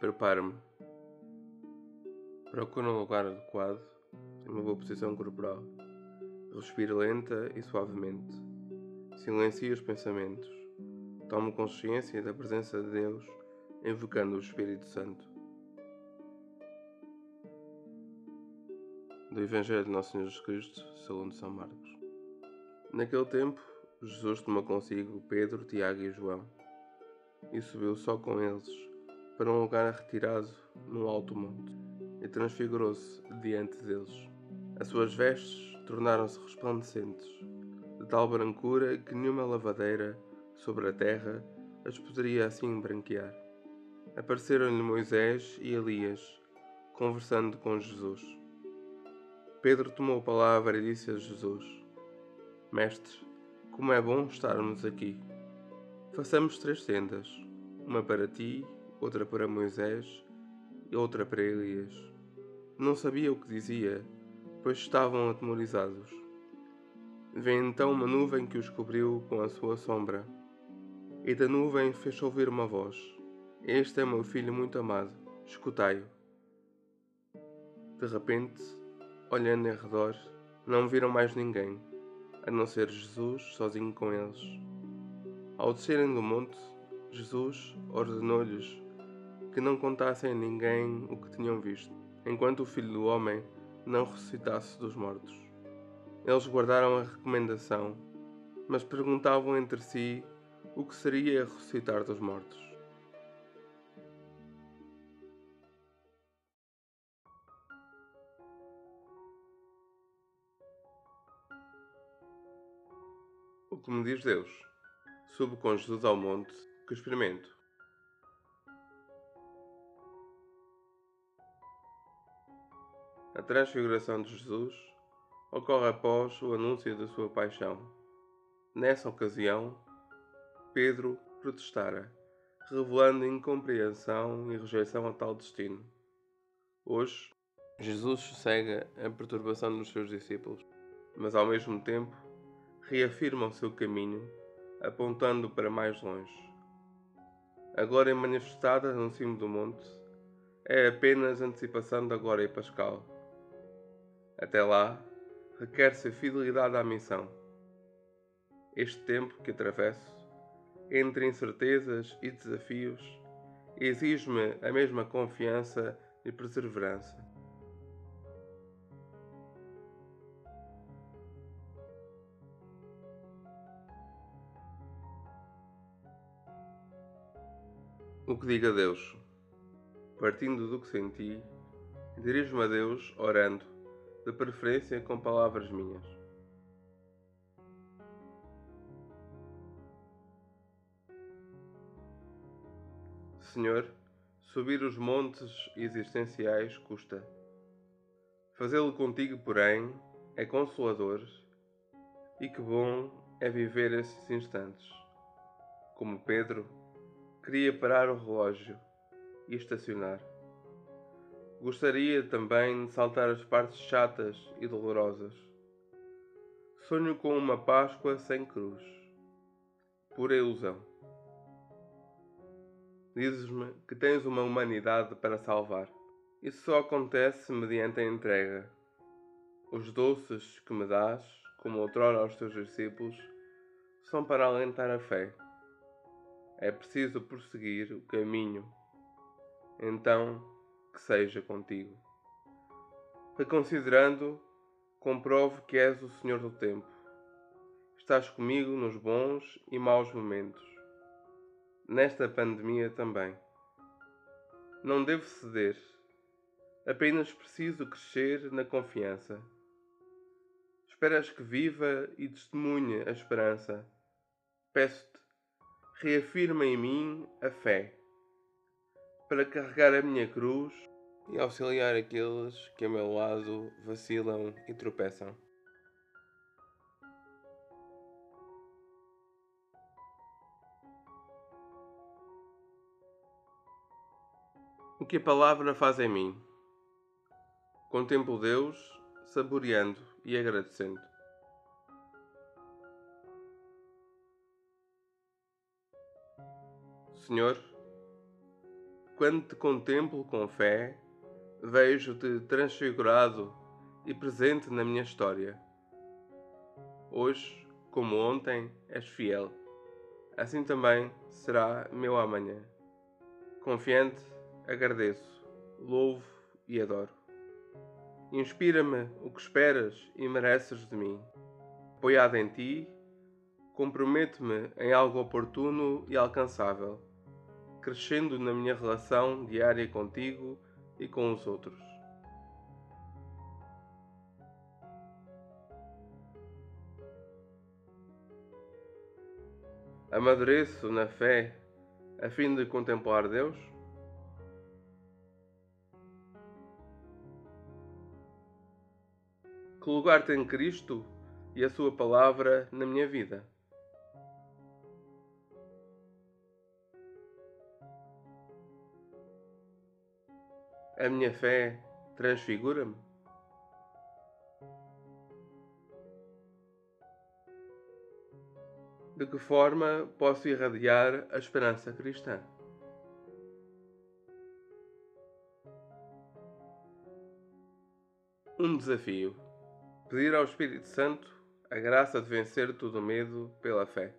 Preparo-me. Procuro um lugar adequado, em uma boa posição corporal. Respiro lenta e suavemente. Silencio os pensamentos. Tomo consciência da presença de Deus, invocando o Espírito Santo. Do Evangelho de Nosso Senhor Jesus Cristo, segundo São Marcos. Naquele tempo, Jesus tomou consigo Pedro, Tiago e João e subiu só com eles para um lugar retirado num alto monte e transfigurou-se diante deles. As suas vestes tornaram-se resplandecentes, de tal brancura que nenhuma lavadeira sobre a terra as poderia assim branquear. Apareceram-lhe Moisés e Elias, conversando com Jesus. Pedro tomou a palavra e disse a Jesus: Mestre, como é bom estarmos aqui. Façamos três tendas, uma para ti outra para Moisés e outra para Elias. Não sabia o que dizia, pois estavam atemorizados. Vem então uma nuvem que os cobriu com a sua sombra, e da nuvem fez ouvir uma voz: Este é meu filho muito amado, escutai-o. De repente, olhando em redor, não viram mais ninguém, a não ser Jesus sozinho com eles. Ao descerem do monte, Jesus ordenou-lhes que não contassem a ninguém o que tinham visto, enquanto o Filho do Homem não ressuscitasse dos mortos. Eles guardaram a recomendação, mas perguntavam entre si o que seria ressuscitar dos mortos. O que me diz Deus? Subo com Jesus ao monte, que experimento. A transfiguração de Jesus ocorre após o anúncio da sua paixão. Nessa ocasião, Pedro protestara, revelando incompreensão e rejeição a tal destino. Hoje, Jesus sossega a perturbação dos seus discípulos, mas ao mesmo tempo reafirma o seu caminho, apontando para mais longe. A glória manifestada no cimo do monte é apenas antecipação da glória pascal até lá, requer-se fidelidade à missão. Este tempo que atravesso, entre incertezas e desafios, exige-me a mesma confiança e perseverança. O que diga Deus? Partindo do que senti, dirijo-me a Deus orando de preferência com palavras minhas. Senhor, subir os montes existenciais custa. Fazê-lo contigo, porém, é consolador, e que bom é viver esses instantes. Como Pedro, queria parar o relógio e estacionar. Gostaria também de saltar as partes chatas e dolorosas. Sonho com uma Páscoa sem cruz. Pura ilusão. Dizes-me que tens uma humanidade para salvar. Isso só acontece mediante a entrega. Os doces que me dás, como outrora aos teus discípulos, são para alentar a fé. É preciso prosseguir o caminho. Então, que seja contigo. Reconsiderando, comprovo que és o Senhor do tempo. Estás comigo nos bons e maus momentos. Nesta pandemia também. Não devo ceder. Apenas preciso crescer na confiança. Esperas que viva e testemunhe a esperança. Peço-te, reafirma em mim a fé para carregar a minha cruz e auxiliar aqueles que a meu lado vacilam e tropeçam. O que a palavra faz em mim? Contemplo Deus, saboreando e agradecendo. Senhor, quando te contemplo com fé, vejo-te transfigurado e presente na minha história. Hoje, como ontem, és fiel. Assim também será meu amanhã. Confiante, agradeço, louvo e adoro. Inspira-me o que esperas e mereces de mim. Apoiado em ti, comprometo-me em algo oportuno e alcançável, crescendo na minha relação diária contigo e com os outros. Amadureço na fé a fim de contemplar Deus? Que lugar tem Cristo e a Sua palavra na minha vida? A minha fé transfigura-me? De que forma posso irradiar a esperança cristã? Um desafio: pedir ao Espírito Santo a graça de vencer todo o medo pela fé.